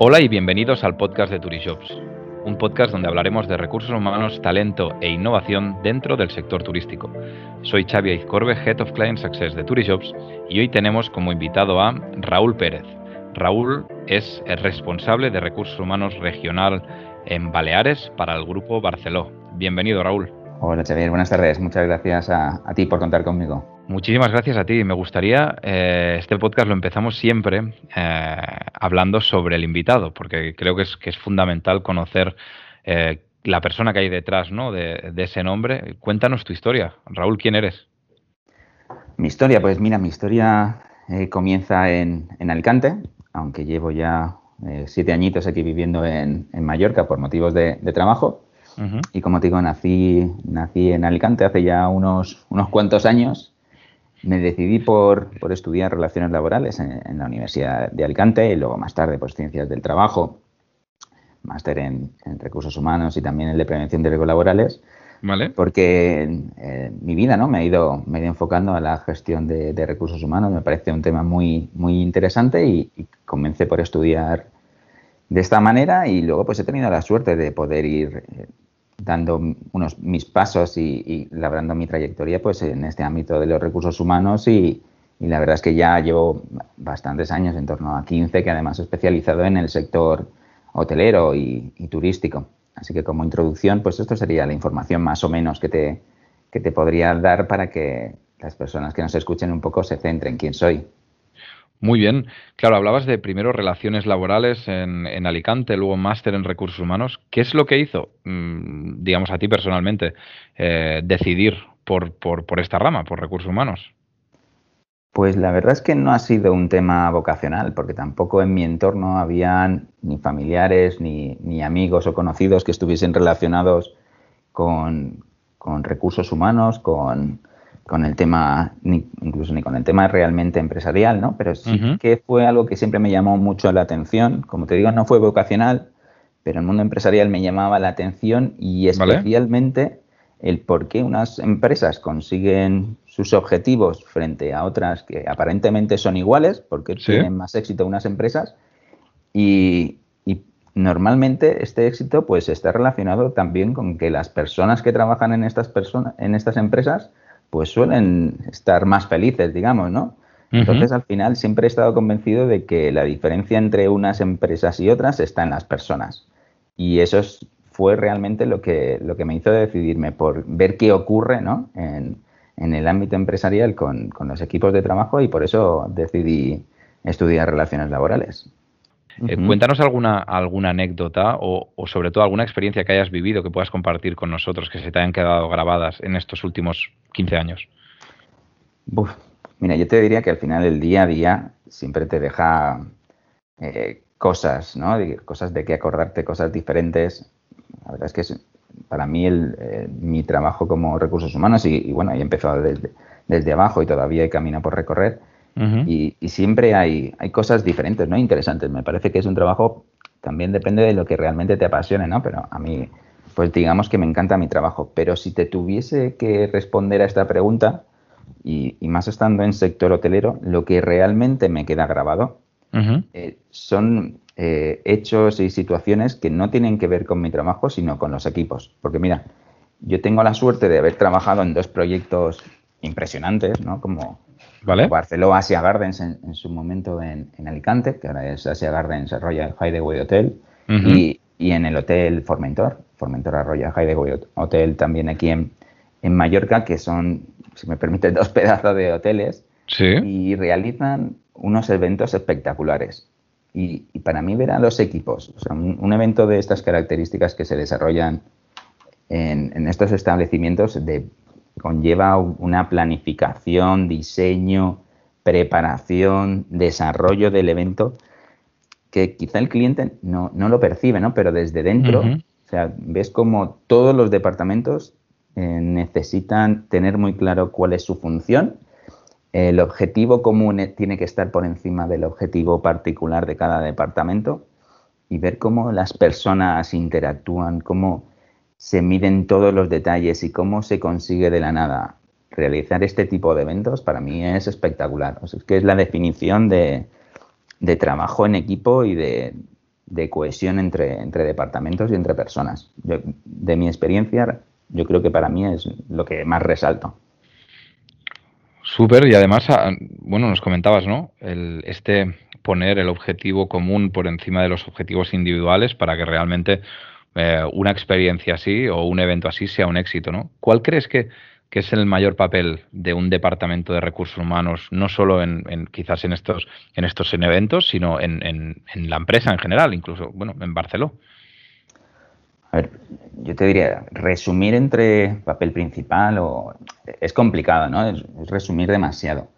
Hola y bienvenidos al podcast de Turishops, un podcast donde hablaremos de recursos humanos, talento e innovación dentro del sector turístico. Soy Xavi Aizcorbe, Head of Client Success de Turishops y hoy tenemos como invitado a Raúl Pérez. Raúl es el responsable de recursos humanos regional en Baleares para el grupo Barceló. Bienvenido, Raúl. Hola, Xavier. Buenas tardes. Muchas gracias a, ti por contar conmigo. Muchísimas gracias a ti. Me gustaría, eh, este podcast lo empezamos siempre eh, hablando sobre el invitado, porque creo que es, que es fundamental conocer eh, la persona que hay detrás ¿no? de, ese nombre. Cuéntanos tu historia. Raúl, ¿quién eres? Mi historia, pues mira, mi historia comienza en, Alicante, aunque llevo ya siete añitos aquí viviendo en, Mallorca por motivos de trabajo. Y como te digo, nací, nací en Alicante hace ya unos, unos cuantos años. Me decidí por, por estudiar relaciones laborales en, la Universidad de Alicante y luego más tarde pues ciencias del trabajo, máster en, recursos humanos y también el de prevención de riesgos laborales. Vale. Porque eh, mi vida ¿no? me, ha ido, me enfocando a la gestión de, recursos humanos. Me parece un tema muy, muy interesante y, y comencé por estudiar de esta manera y luego pues he tenido la suerte de poder ir eh, dando unos mis pasos y, labrando mi trayectoria pues en este ámbito de los recursos humanos y, la verdad es que ya llevo bastantes años, en torno a 15, que además he especializado en el sector hotelero y, turístico. Así que como introducción, pues esto sería la información más o menos que te, que te podría dar para que las personas que nos escuchen un poco se centren en quién soy. Muy bien. Claro, hablabas de primero relaciones laborales en, Alicante, luego máster en recursos humanos. ¿Qué es lo que hizo, mm, digamos, a ti personalmente, eh, decidir por, por, esta rama, por recursos humanos? Pues la verdad es que no ha sido un tema vocacional, porque tampoco en mi entorno habían ni familiares, ni, ni amigos o conocidos que estuviesen relacionados con, con recursos humanos, con, con el tema, ni, incluso ni con el tema realmente empresarial, ¿no? Pero sí que fue algo que siempre me llamó mucho la atención. Como te digo, no fue vocacional, pero el mundo empresarial me llamaba la atención y especialmente el por qué unas empresas consiguen sus objetivos frente a otras que aparentemente son iguales, porque tienen más éxito unas empresas y, y normalmente este éxito pues está relacionado también con que las personas que trabajan en estas personas en estas empresas pues suelen estar más felices, digamos, ¿no? Entonces, al final, siempre he estado convencido de que la diferencia entre unas empresas y otras está en las personas. Y eso fue realmente lo que, lo que me hizo decidirme por ver qué ocurre ¿no? en, en el ámbito empresarial con, con los equipos de trabajo y por eso decidí estudiar relaciones laborales. Eh, cuéntanos alguna, alguna anécdota o, sobre todo alguna experiencia que hayas vivido que puedas compartir con nosotros, que se te hayan quedado grabadas en estos últimos 15 años. mira, yo te diría que al final el día a día siempre te deja eh, cosas, ¿no? Cosas de qué acordarte, cosas diferentes. La verdad es que es, para mí el, eh, mi trabajo como recursos humanos, y, bueno, he empezado desde, desde abajo y todavía hay camino por recorrer, y, siempre hay, hay cosas diferentes, ¿no? Interesantes. Me parece que es un trabajo, también depende de lo que realmente te apasione, ¿no? Pero a mí, pues digamos que me encanta mi trabajo. Pero si te tuviese que responder a esta pregunta, y, más estando en sector hotelero, lo que realmente me queda grabado eh, son eh, hechos y situaciones que no tienen que ver con mi trabajo, sino con los equipos. Porque mira, yo tengo la suerte de haber trabajado en dos proyectos impresionantes, ¿no? Como ¿Vale? Barceló Asia Gardens en, su momento en, Alicante, que ahora es Asia Gardens Royal Hideaway Hotel, y, en el Hotel Formentor, Formentor Royal Hideaway Hotel también aquí en, Mallorca, que son, si me permite, dos pedazos de hoteles, y realizan unos eventos espectaculares. Y, para mí ver a los equipos, o sea, un, evento de estas características que se desarrollan en, en, estos establecimientos de conlleva una planificación, diseño, preparación, desarrollo del evento que quizá el cliente no, lo percibe, ¿no? Pero desde dentro, o sea, ves como todos los departamentos eh, necesitan tener muy claro cuál es su función, el objetivo común tiene que estar por encima del objetivo particular de cada departamento y ver cómo las personas interactúan, cómo se miden todos los detalles y cómo se consigue de la nada realizar este tipo de eventos, para mí es espectacular. es que es la definición de, trabajo en equipo y de, de cohesión entre, entre departamentos y entre personas. de mi experiencia, yo creo que para mí es lo que más resalto. Súper, y además, ah, bueno, nos comentabas, ¿no? El, este poner el objetivo común por encima de los objetivos individuales para que realmente eh, una experiencia así o un evento así sea un éxito, ¿no? ¿Cuál crees que, es el mayor papel de un departamento de recursos humanos, no solo en, quizás en estos, en estos eventos, sino en, en, la empresa en general, incluso, bueno, en Barcelona? A ver, yo te diría, resumir entre papel principal o es complicado, ¿no? Es, resumir demasiado.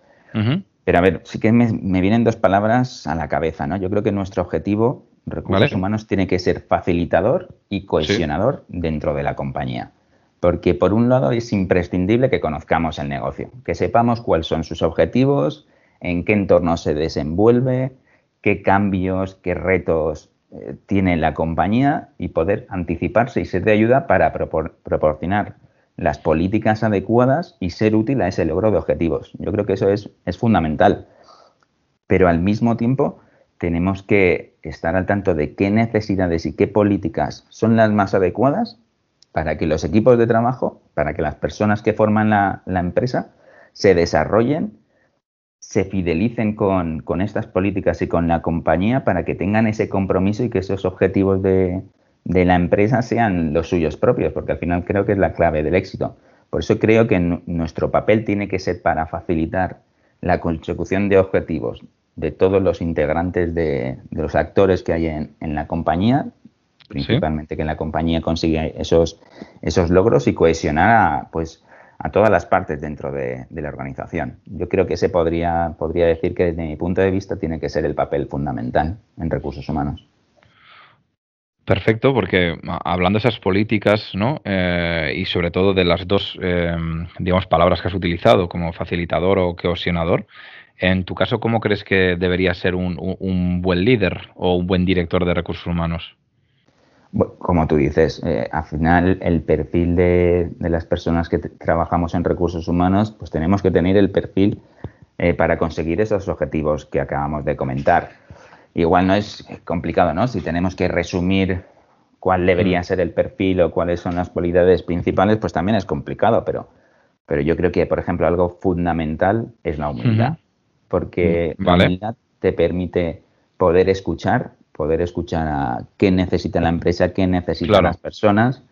Pero a ver, sí que me, vienen dos palabras a la cabeza, ¿no? Yo creo que nuestro objetivo, recursos humanos, tiene que ser facilitador y cohesionador dentro de la compañía. Porque por un lado es imprescindible que conozcamos el negocio, que sepamos cuáles son sus objetivos, en qué entorno se desenvuelve, qué cambios, qué retos eh, tiene la compañía y poder anticiparse y ser de ayuda para proporcionar las políticas adecuadas y ser útil a ese logro de objetivos. Yo creo que eso es, es fundamental. Pero al mismo tiempo tenemos que estar al tanto de qué necesidades y qué políticas son las más adecuadas para que los equipos de trabajo, para que las personas que forman la, empresa se desarrollen se fidelicen con, estas políticas y con la compañía para que tengan ese compromiso y que esos objetivos de, la empresa sean los suyos propios, porque al final creo que es la clave del éxito. Por eso creo que nuestro papel tiene que ser para facilitar la consecución de objetivos de todos los integrantes de, los actores que hay en, la compañía, principalmente que la compañía consiga esos, esos logros y cohesionar a, pues, a todas las partes dentro de, la organización. Yo creo que ese podría, podría decir que desde mi punto de vista tiene que ser el papel fundamental en recursos humanos. Perfecto, porque hablando de esas políticas, ¿no? Eh, y sobre todo de las dos, eh, digamos, palabras que has utilizado, como facilitador o cohesionador, en tu caso, ¿cómo crees que debería ser un buen líder o un buen director de recursos humanos? Como tú dices, eh, al final el perfil de, las personas que trabajamos en recursos humanos, pues tenemos que tener el perfil eh, para conseguir esos objetivos que acabamos de comentar. Igual no es complicado, ¿no? Si tenemos que resumir cuál debería mm. ser el perfil o cuáles son las cualidades principales, pues también es complicado, pero, pero yo creo que, por ejemplo, algo fundamental es la humildad, porque mm, la humildad te permite poder escuchar poder escuchar a qué necesita la empresa, qué necesitan las personas,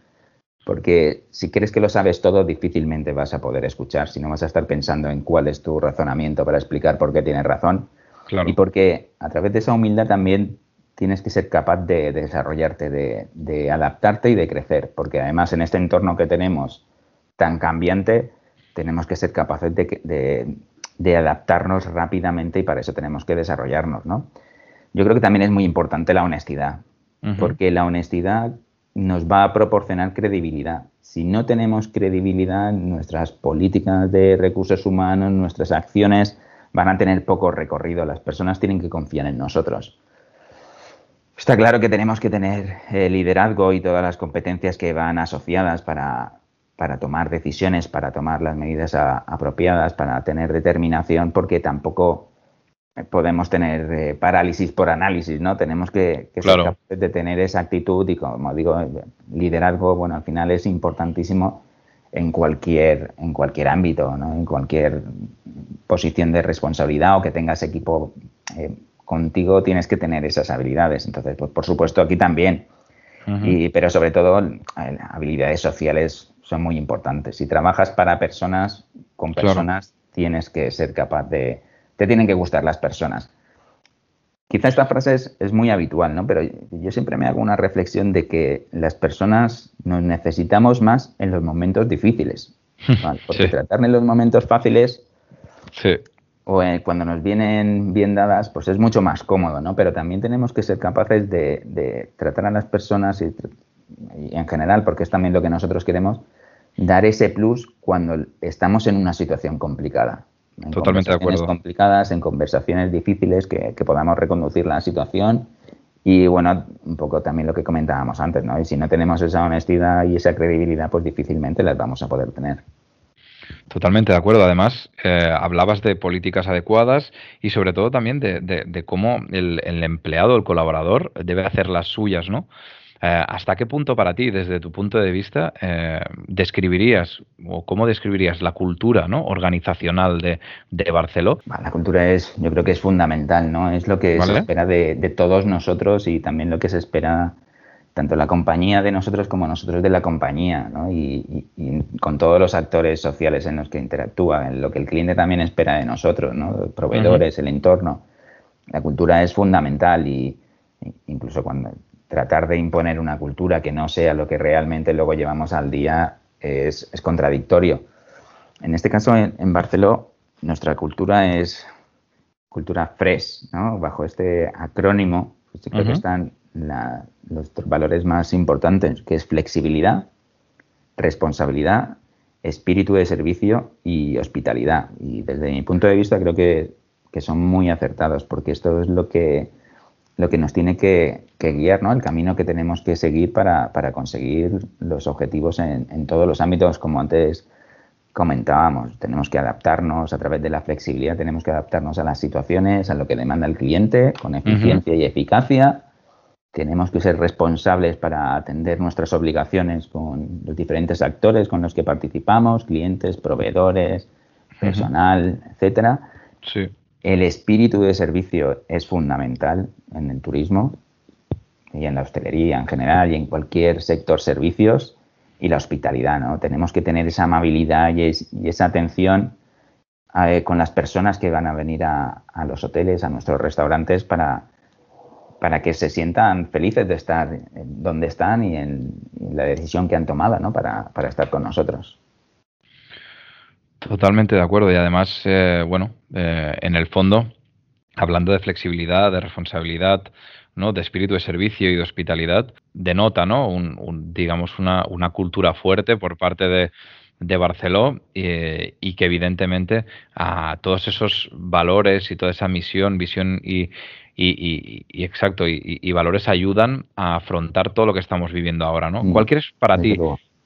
porque si crees que lo sabes todo, difícilmente vas a poder escuchar, si no vas a estar pensando en cuál es tu razonamiento para explicar por qué tienes razón. Y porque a través de esa humildad también tienes que ser capaz de, desarrollarte, de, adaptarte y de crecer, porque además en este entorno que tenemos tan cambiante, tenemos que ser capaces de, de adaptarnos rápidamente y para eso tenemos que desarrollarnos, ¿no? yo creo que también es muy importante la honestidad, porque la honestidad nos va a proporcionar credibilidad. Si no tenemos credibilidad, nuestras políticas de recursos humanos, nuestras acciones van a tener poco recorrido. Las personas tienen que confiar en nosotros. Está claro que tenemos que tener el liderazgo y todas las competencias que van asociadas para, tomar decisiones, para tomar las medidas apropiadas, para tener determinación, porque tampoco podemos tener eh, parálisis por análisis, ¿no? Tenemos que, ser capaces de tener esa actitud y, como digo, liderazgo, bueno, al final es importantísimo en cualquier, en cualquier ámbito, ¿no? En cualquier posición de responsabilidad o que tengas equipo eh, contigo, tienes que tener esas habilidades. Entonces, pues por supuesto, aquí también. y, pero sobre todo, habilidades sociales son muy importantes. Si trabajas para personas, con personas, tienes que ser capaz de, te tienen que gustar las personas. Quizá esta frase es, muy habitual, ¿no? Pero yo siempre me hago una reflexión de que las personas nos necesitamos más en los momentos difíciles. Porque tratar en los momentos fáciles o cuando nos vienen bien dadas, pues es mucho más cómodo, ¿no? Pero también tenemos que ser capaces de, tratar a las personas y, en general, porque es también lo que nosotros queremos, dar ese plus cuando estamos en una situación complicada. En Totalmente de acuerdo. complicadas, en conversaciones difíciles que, podamos reconducir la situación y bueno, un poco también lo que comentábamos antes, ¿no? Y si no tenemos esa honestidad y esa credibilidad, pues difícilmente las vamos a poder tener. Totalmente de acuerdo. Además, eh, hablabas de políticas adecuadas y sobre todo también de, cómo el, el, empleado, el colaborador, debe hacer las suyas, ¿no? Eh, ¿Hasta qué punto para ti, desde tu punto de vista, eh, describirías o cómo describirías la cultura ¿no? organizacional de, de Barceló? La cultura es, yo creo que es fundamental, ¿no? Es lo que se espera de, todos nosotros y también lo que se espera tanto la compañía de nosotros como nosotros de la compañía, ¿no? y, con todos los actores sociales en los que interactúa, en lo que el cliente también espera de nosotros, ¿no? proveedores, el entorno. La cultura es fundamental y incluso cuando tratar de imponer una cultura que no sea lo que realmente luego llevamos al día es, contradictorio. En este caso, en, en Barcelona, nuestra cultura es cultura fresh, ¿no? Bajo este acrónimo, pues creo que están los valores más importantes, que es flexibilidad, responsabilidad, espíritu de servicio y hospitalidad. Y desde mi punto de vista creo que, que son muy acertados, porque esto es lo que lo que nos tiene que, guiar, ¿no? El camino que tenemos que seguir para, conseguir los objetivos en, todos los ámbitos, como antes comentábamos. Tenemos que adaptarnos a través de la flexibilidad, tenemos que adaptarnos a las situaciones, a lo que demanda el cliente, con eficiencia y eficacia. Tenemos que ser responsables para atender nuestras obligaciones con los diferentes actores con los que participamos, clientes, proveedores, personal, etcétera. Sí. El espíritu de servicio es fundamental en el turismo y en la hostelería en general y en cualquier sector servicios y la hospitalidad, ¿no? Tenemos que tener esa amabilidad y, esa atención eh, con las personas que van a venir a, los hoteles, a nuestros restaurantes para, para que se sientan felices de estar donde están y en, la decisión que han tomado ¿no? para, para estar con nosotros. Totalmente de acuerdo y además, eh, bueno, eh, en el fondo, hablando de flexibilidad, de responsabilidad, ¿no? de espíritu de servicio y de hospitalidad, denota, ¿no? Un, digamos, una, una, cultura fuerte por parte de, de Barceló y que evidentemente a todos esos valores y toda esa misión, visión y, y, y, exacto, y, valores ayudan a afrontar todo lo que estamos viviendo ahora, ¿no? Mm. ¿Cuál crees para ti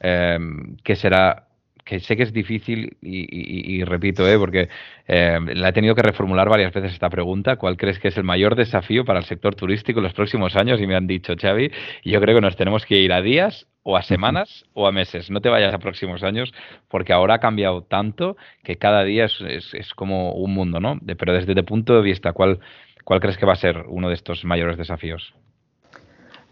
eh, que será que sé que es difícil y, repito, ¿eh? porque eh, la he tenido que reformular varias veces esta pregunta, ¿cuál crees que es el mayor desafío para el sector turístico en los próximos años? Y me han dicho, Xavi, yo creo que nos tenemos que ir a días o a semanas o a meses, no te vayas a próximos años, porque ahora ha cambiado tanto que cada día es, es, como un mundo, ¿no? pero desde tu punto de vista, ¿cuál, ¿cuál crees que va a ser uno de estos mayores desafíos?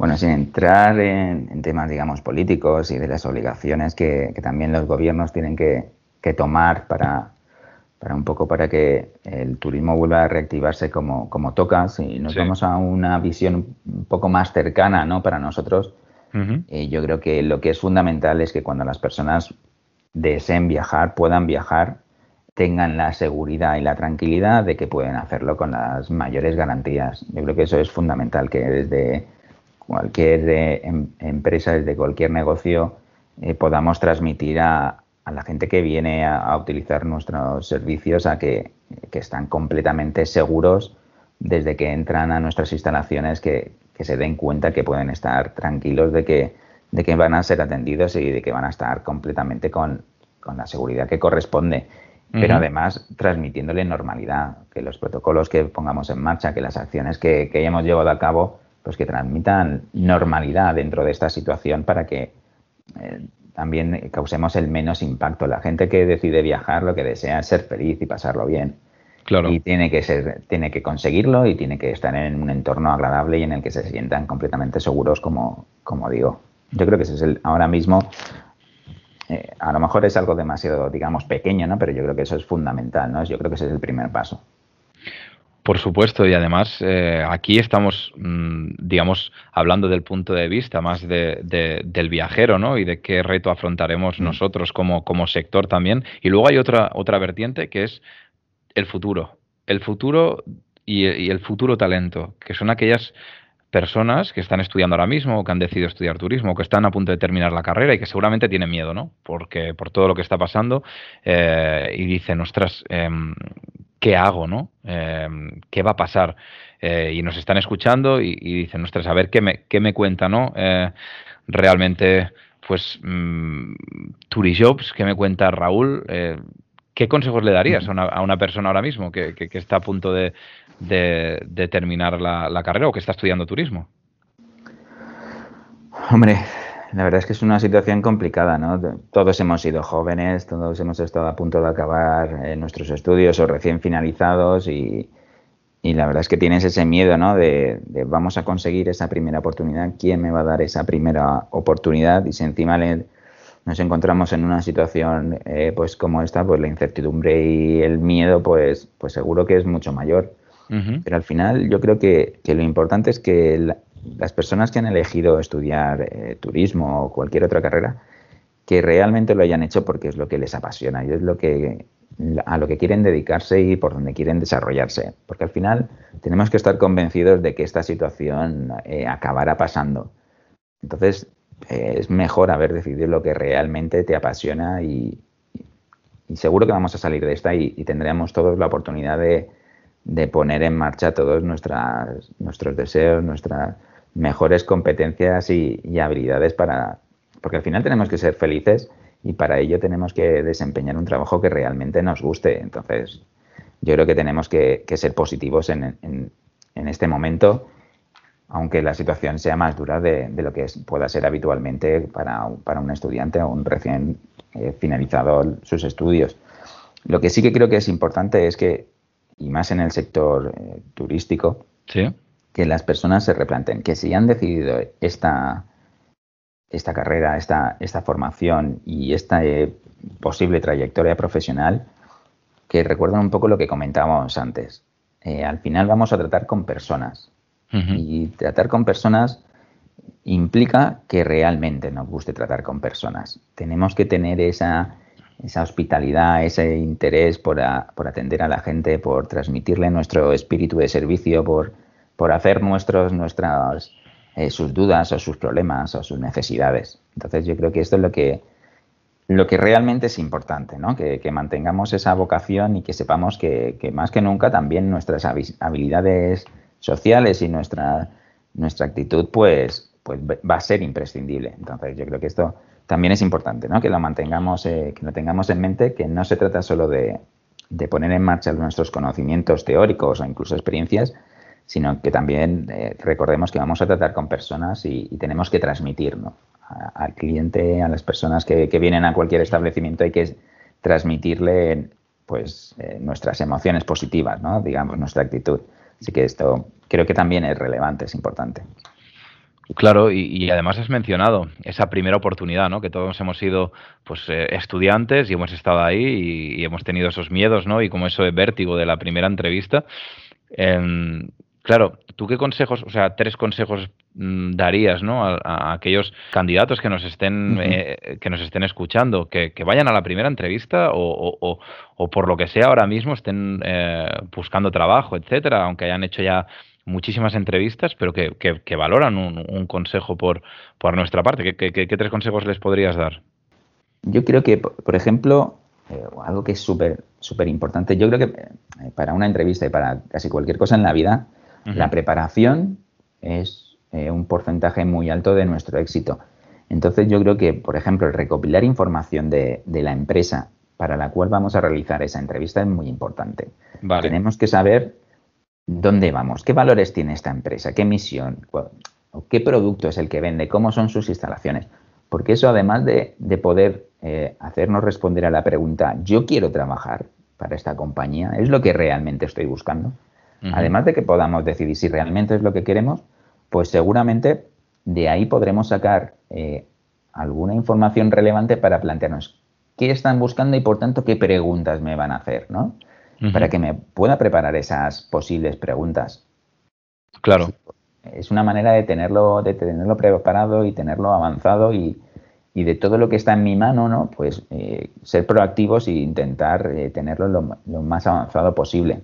Bueno, sin entrar en, temas, digamos, políticos y de las obligaciones que, también los gobiernos tienen que, tomar para, para, un poco para que el turismo vuelva a reactivarse como, como toca. Si nos vamos a una visión un poco más cercana ¿no? para nosotros, eh, yo creo que lo que es fundamental es que cuando las personas deseen viajar, puedan viajar, tengan la seguridad y la tranquilidad de que pueden hacerlo con las mayores garantías. Yo creo que eso es fundamental, que desde cualquier eh, em, empresa, desde cualquier negocio, eh, podamos transmitir a, la gente que viene a, utilizar nuestros servicios a que, están completamente seguros desde que entran a nuestras instalaciones, que, se den cuenta que pueden estar tranquilos de que, de que van a ser atendidos y de que van a estar completamente con, la seguridad que corresponde. Pero además transmitiéndole normalidad, que los protocolos que pongamos en marcha, que las acciones que, que hayamos llevado a cabo pues que transmitan normalidad dentro de esta situación para que eh, también causemos el menos impacto. La gente que decide viajar lo que desea es ser feliz y pasarlo bien. Claro. Y tiene que ser, tiene que conseguirlo y tiene que estar en un entorno agradable y en el que se sientan completamente seguros, como, como digo. Yo creo que ese es el ahora mismo. Eh, a lo mejor es algo demasiado, digamos, pequeño, ¿no? Pero yo creo que eso es fundamental, ¿no? Yo creo que ese es el primer paso. Por supuesto, y además eh, aquí estamos, mm, digamos, hablando del punto de vista más de, del viajero, ¿no? Y de qué reto afrontaremos mm. nosotros como, como sector también. Y luego hay otra, otra vertiente que es el futuro. El futuro y, el futuro talento, que son aquellas personas que están estudiando ahora mismo o que han decidido estudiar turismo o que están a punto de terminar la carrera y que seguramente tienen miedo, ¿no? Porque por todo lo que está pasando eh, y dicen, ostras, em, ¿qué hago, no? Em, ¿Qué va a pasar? Eh, y nos están escuchando y, dicen, ostras, a ver qué me, qué me cuenta, ¿no? Eh, realmente pues mm, Turijobs, que me cuenta Raúl, eh, ¿qué consejos le darías a una, persona ahora mismo que, está a punto de, terminar la, carrera o que está estudiando turismo? Hombre, la verdad es que es una situación complicada, ¿no? Todos hemos sido jóvenes, todos hemos estado a punto de acabar eh, nuestros estudios o recién finalizados y, la verdad es que tienes ese miedo, ¿no? De, vamos a conseguir esa primera oportunidad, ¿quién me va a dar esa primera oportunidad? Y si encima nos encontramos en una situación eh, pues como esta, pues la incertidumbre y el miedo, pues, pues seguro que es mucho mayor. Pero al final yo creo que, que lo importante es que las personas que han elegido estudiar eh, turismo o cualquier otra carrera, que realmente lo hayan hecho porque es lo que les apasiona y es lo que a lo que quieren dedicarse y por donde quieren desarrollarse. Porque al final tenemos que estar convencidos de que esta situación eh, acabará pasando. Entonces, eh, es mejor haber decidido lo que realmente te apasiona y, seguro que vamos a salir de esta y, tendremos todos la oportunidad de, poner en marcha todos nuestras, nuestros deseos, nuestras mejores competencias y, habilidades para... Porque al final tenemos que ser felices y para ello tenemos que desempeñar un trabajo que realmente nos guste. Entonces, yo creo que tenemos que, ser positivos en, este momento, aunque la situación sea más dura de, lo que pueda ser habitualmente para, un estudiante o un recién eh, finalizado sus estudios. Lo que sí que creo que es importante es que, y más en el sector eh, turístico, ¿Sí? Que las personas se replanten que si han decidido esta, esta carrera, esta, esta formación y esta eh, posible trayectoria profesional, que recuerden un poco lo que comentábamos antes. Eh, al final vamos a tratar con personas y tratar con personas implica que realmente nos guste tratar con personas. Tenemos que tener esa, esa hospitalidad, ese interés por, por atender a la gente, por transmitirle nuestro espíritu de servicio, por por hacer nuestros, nuestras, eh, sus dudas o sus problemas o sus necesidades. Entonces yo creo que esto es lo que, lo que realmente es importante, ¿no? que, mantengamos esa vocación y que sepamos que, más que nunca también nuestras habilidades sociales y nuestra, nuestra actitud pues, pues va a ser imprescindible. Entonces yo creo que esto también es importante, ¿no? que lo mantengamos, eh, que lo tengamos en mente, que no se trata solo de, de poner en marcha nuestros conocimientos teóricos o incluso experiencias, sino que también eh, recordemos que vamos a tratar con personas y, tenemos que transmitir al cliente, a las personas que, vienen a cualquier establecimiento, hay que transmitirle pues eh, nuestras emociones positivas, ¿no? digamos, nuestra actitud. Así que esto creo que también es relevante, es importante. Claro, y, además has mencionado esa primera oportunidad, ¿no? Que todos hemos sido pues eh, estudiantes y hemos estado ahí y, y, hemos tenido esos miedos, ¿no? Y como eso de vértigo de la primera entrevista. Em, Claro, ¿tú qué consejos, o sea, tres consejos mm, darías ¿no? a, aquellos candidatos que nos estén, eh, que nos estén escuchando, que, vayan a la primera entrevista o, por lo que sea ahora mismo estén eh, buscando trabajo, etcétera, aunque hayan hecho ya muchísimas entrevistas, pero que, valoran un, consejo por, por nuestra parte? ¿Qué, qué, tres consejos les podrías dar? Yo creo que, por ejemplo, eh, algo que es súper súper importante, yo creo que para una entrevista y para casi cualquier cosa en la vida, la preparación es eh, un porcentaje muy alto de nuestro éxito. Entonces yo creo que, por ejemplo, el recopilar información de, la empresa para la cual vamos a realizar esa entrevista es muy importante. Tenemos que saber dónde vamos, qué valores tiene esta empresa, qué misión, qué producto es el que vende, cómo son sus instalaciones. Porque eso, además de, poder eh, hacernos responder a la pregunta, yo quiero trabajar para esta compañía, es lo que realmente estoy buscando. Además de que podamos decidir si realmente es lo que queremos, pues seguramente de ahí podremos sacar eh, alguna información relevante para plantearnos qué están buscando y por tanto qué preguntas me van a hacer, ¿no? Para que me pueda preparar esas posibles preguntas. Claro. Es una manera de tenerlo, de tenerlo preparado y tenerlo avanzado y, de todo lo que está en mi mano, ¿no? Pues eh, ser proactivos e intentar eh, tenerlo lo, más avanzado posible.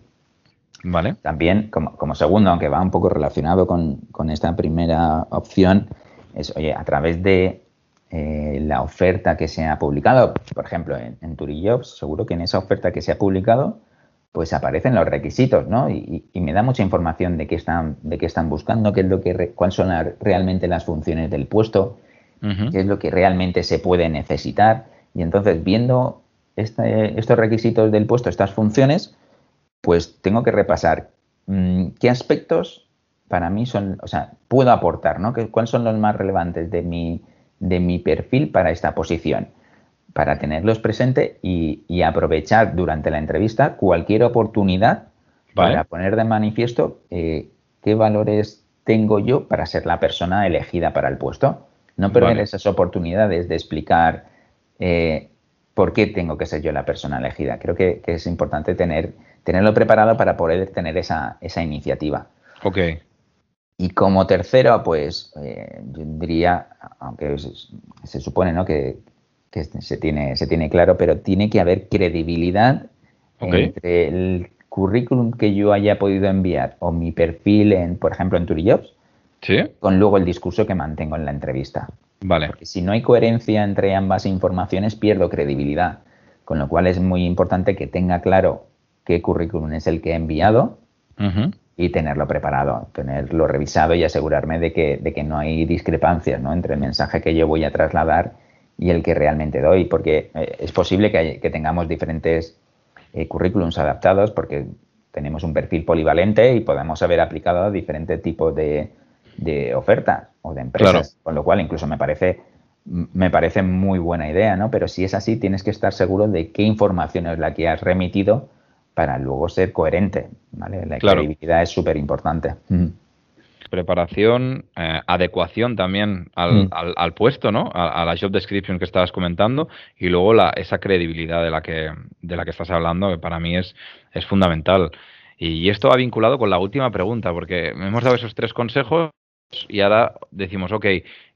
Vale. También, como, segundo, aunque va un poco relacionado con, esta primera opción, es, oye, a través de eh, la oferta que se ha publicado, por ejemplo, en, en Turijobs, seguro que en esa oferta que se ha publicado, pues aparecen los requisitos, ¿no? Y, me da mucha información de qué están, de qué están buscando, qué es lo que, cuáles son realmente las funciones del puesto. qué es lo que realmente se puede necesitar. Y entonces, viendo este, estos requisitos del puesto, estas funciones, pues tengo que repasar mm, qué aspectos para mí son, o sea, puedo aportar, ¿no? ¿Cuáles son los más relevantes de mi, de mi perfil para esta posición? Para tenerlos presente y, aprovechar durante la entrevista cualquier oportunidad para poner de manifiesto eh, qué valores tengo yo para ser la persona elegida para el puesto. No perder esas oportunidades de explicar eh, por qué tengo que ser yo la persona elegida. Creo que, es importante tener, tenerlo preparado para poder tener esa, esa iniciativa. Ok. Y como tercero, pues eh, yo diría, aunque se, supone ¿no? que, se, tiene, se tiene claro, pero tiene que haber credibilidad entre el currículum que yo haya podido enviar o mi perfil, en, por ejemplo, en Turijobs, ¿Sí? con luego el discurso que mantengo en la entrevista. Vale. Porque si no hay coherencia entre ambas informaciones, pierdo credibilidad. Con lo cual es muy importante que tenga claro qué currículum es el que he enviado y tenerlo preparado, tenerlo revisado y asegurarme de que, de que no hay discrepancias ¿no? entre el mensaje que yo voy a trasladar y el que realmente doy. Porque eh, es posible que, que tengamos diferentes eh, currículums adaptados porque tenemos un perfil polivalente y podemos haber aplicado a diferentes tipos de, ofertas o de empresas, con lo cual incluso me parece me parece muy buena idea, ¿no? Pero si es así, tienes que estar seguro de qué información es la que has remitido para luego ser coherente, ¿vale? La credibilidad es súper importante preparación, eh, adecuación también al, mm. puesto, ¿no? A, la job description que estabas comentando y luego la, esa credibilidad de la que de la que estás hablando que para mí es, es fundamental. Y, esto va vinculado con la última pregunta porque hemos dado esos tres consejos y ahora decimos, ok,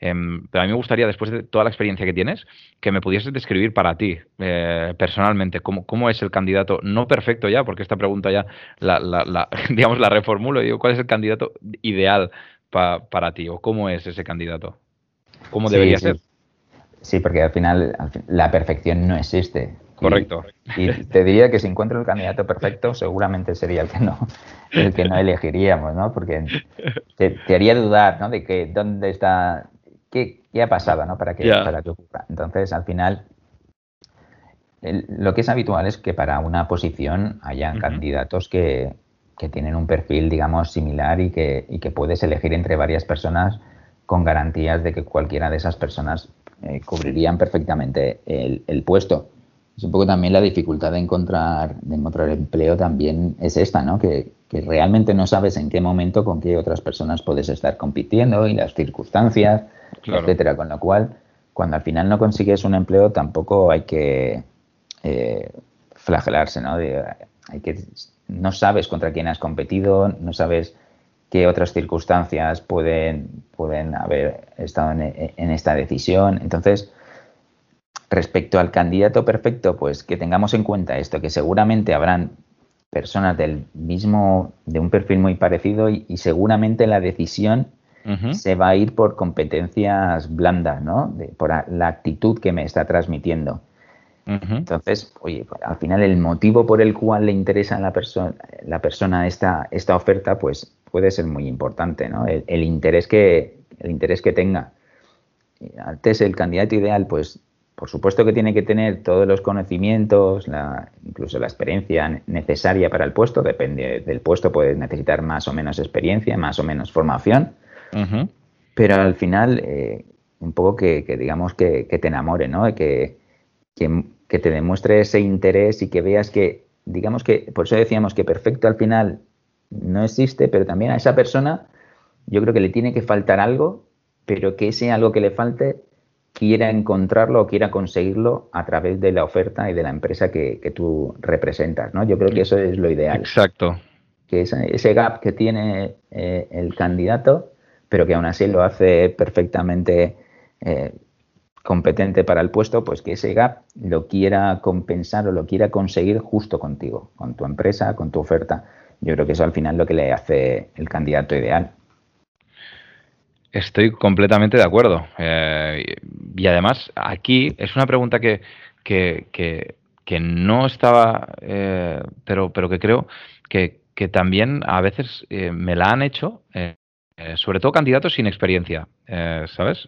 em, pero a mí me gustaría, después de toda la experiencia que tienes, que me pudieses describir para ti, eh, personalmente, cómo, cómo, es el candidato, no perfecto ya, porque esta pregunta ya, la, la, digamos, la reformulo y digo, ¿cuál es el candidato ideal para ti o cómo es ese candidato? ¿Cómo debería ser? Sí, porque al final la perfección no existe. Correcto. Y, te diría que si encuentro el candidato perfecto, seguramente sería el que no, el que no elegiríamos, ¿no? Porque te, haría dudar, ¿no? De que dónde está, qué, qué ha pasado, ¿no? Para que, para que ocurra. Entonces, al final, lo que es habitual es que para una posición haya candidatos que, que, tienen un perfil, digamos, similar y que, y que puedes elegir entre varias personas con garantías de que cualquiera de esas personas eh, cubrirían perfectamente el, el puesto es un poco también la dificultad de encontrar, de encontrar empleo también es esta, ¿no? Que, realmente no sabes en qué momento con qué otras personas puedes estar compitiendo y las circunstancias, etcétera. Con lo cual, cuando al final no consigues un empleo, tampoco hay que eh, flagelarse, ¿no? hay que, no sabes contra quién has competido, no sabes qué otras circunstancias pueden, pueden haber estado en, en esta decisión. Entonces, Respecto al candidato perfecto, pues que tengamos en cuenta esto, que seguramente habrán personas del mismo, de un perfil muy parecido y, seguramente la decisión se va a ir por competencias blandas, ¿no? por la actitud que me está transmitiendo. Entonces, oye, pues, al final el motivo por el cual le interesa a la, persona la persona esta, esta oferta, pues puede ser muy importante, ¿no? El, interés, que, el interés que tenga. Antes el candidato ideal, pues por supuesto que tiene que tener todos los conocimientos, incluso la experiencia necesaria para el puesto, depende del puesto, puedes necesitar más o menos experiencia, más o menos formación, pero al final eh, un poco que, digamos que, te enamore, ¿no? Que, que, te demuestre ese interés y que veas que, digamos que, por eso decíamos que perfecto al final no existe, pero también a esa persona yo creo que le tiene que faltar algo, pero que ese algo que le falte quiera encontrarlo o quiera conseguirlo a través de la oferta y de la empresa que, tú representas, ¿no? Yo creo que eso es lo ideal. Exacto. Que ese, gap que tiene eh, el candidato, pero que aún así lo hace perfectamente eh, competente para el puesto, pues que ese gap lo quiera compensar o lo quiera conseguir justo contigo, con tu empresa, con tu oferta. Yo creo que eso al final es lo que le hace el candidato ideal. Estoy completamente de acuerdo. Eh, y además, aquí es una pregunta que, que, que, no estaba, eh, pero, pero que creo que, que también a veces eh, me la han hecho eh, sobre todo candidatos sin experiencia, ¿sabes?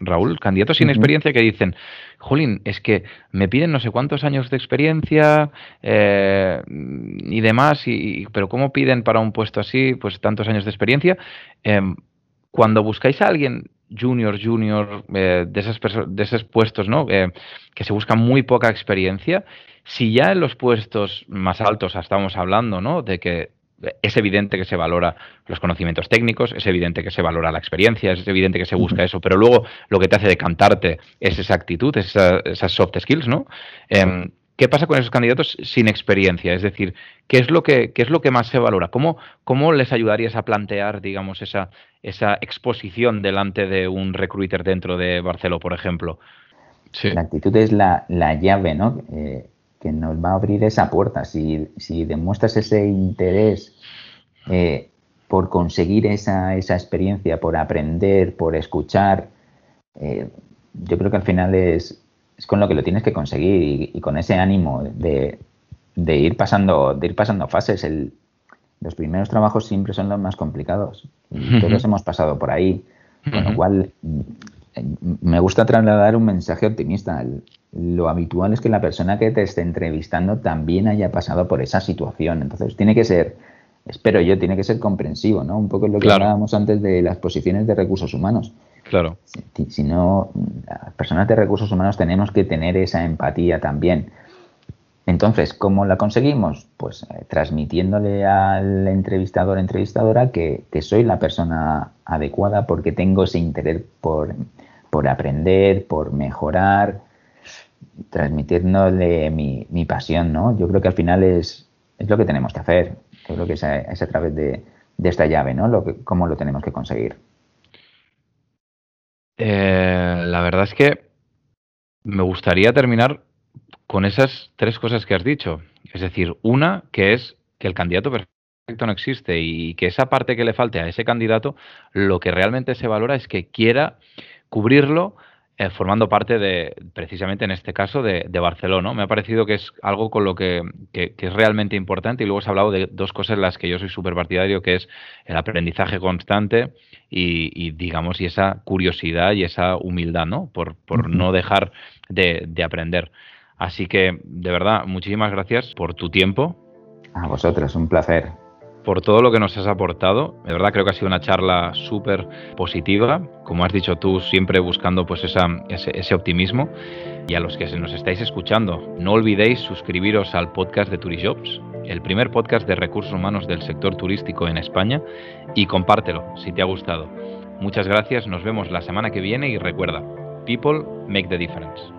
Raúl, candidatos sin experiencia que dicen, Jolín, es que me piden no sé cuántos años de experiencia y demás, y, pero ¿cómo piden para un puesto así, pues tantos años de experiencia? Em, cuando buscáis a alguien junior, junior, de, esas de esos puestos, ¿no? que se busca muy poca experiencia, si ya en los puestos más altos estamos hablando, ¿no? De que es evidente que se valora los conocimientos técnicos, es evidente que se valora la experiencia, es evidente que se busca eso, pero luego lo que te hace decantarte es esa actitud, esas soft skills, ¿no? Em, ¿Qué pasa con esos candidatos sin experiencia? Es decir, ¿qué es lo que, más se valora? ¿Cómo, ¿Cómo les ayudarías a plantear, digamos, esa, exposición delante de un recruiter dentro de Barceló, por ejemplo? La actitud es la, llave, ¿no? Eh, que nos va a abrir esa puerta. Si, demuestras ese interés eh, por conseguir esa, esa, experiencia, por aprender, por escuchar, eh, yo creo que al final es, es, con lo que lo tienes que conseguir y, con ese ánimo de, de, ir pasando, de ir pasando fases. El, los primeros trabajos siempre son los más complicados y todos hemos pasado por ahí, con lo cual me gusta trasladar un mensaje optimista. Lo habitual es que la persona que te esté entrevistando también haya pasado por esa situación. Entonces, tiene que ser, espero yo, tiene que ser comprensivo, ¿no? Un poco lo que hablábamos antes de las posiciones de recursos humanos. Claro. Si, no, personas de recursos humanos tenemos que tener esa empatía también. Entonces, ¿cómo la conseguimos? Pues eh, transmitiéndole al entrevistador, entrevistadora, que, soy la persona adecuada porque tengo ese interés por por aprender, por mejorar, transmitiéndole mi, mi, pasión, ¿no? Yo creo que al final es, es lo que tenemos que hacer. Creo que es a, través de, de, esta llave, ¿no? Cómo lo tenemos que conseguir. Eh, la verdad es que me gustaría terminar con esas tres cosas que has dicho. Es decir, una que es que el candidato perfecto no existe y que esa parte que le falte a ese candidato, lo que realmente se valora es que quiera cubrirlo eh, formando parte de, precisamente en este caso, de, Barcelona. Me ha parecido que es algo con lo que, es realmente importante y luego se ha hablado de dos cosas en las que yo soy súper partidario, que es el aprendizaje constante y, digamos, y esa curiosidad y esa humildad, ¿no? Por, por no dejar de, de aprender. Así que, de verdad, muchísimas gracias por tu tiempo. A vosotros, un placer por todo lo que nos has aportado. De verdad creo que ha sido una charla súper positiva, como has dicho tú, siempre buscando pues esa, ese, optimismo. Y a los que nos estáis escuchando, no olvidéis suscribiros al podcast de Turijobs, el primer podcast de recursos humanos del sector turístico en España, y compártelo si te ha gustado. Muchas gracias, nos vemos la semana que viene y recuerda, people make the difference.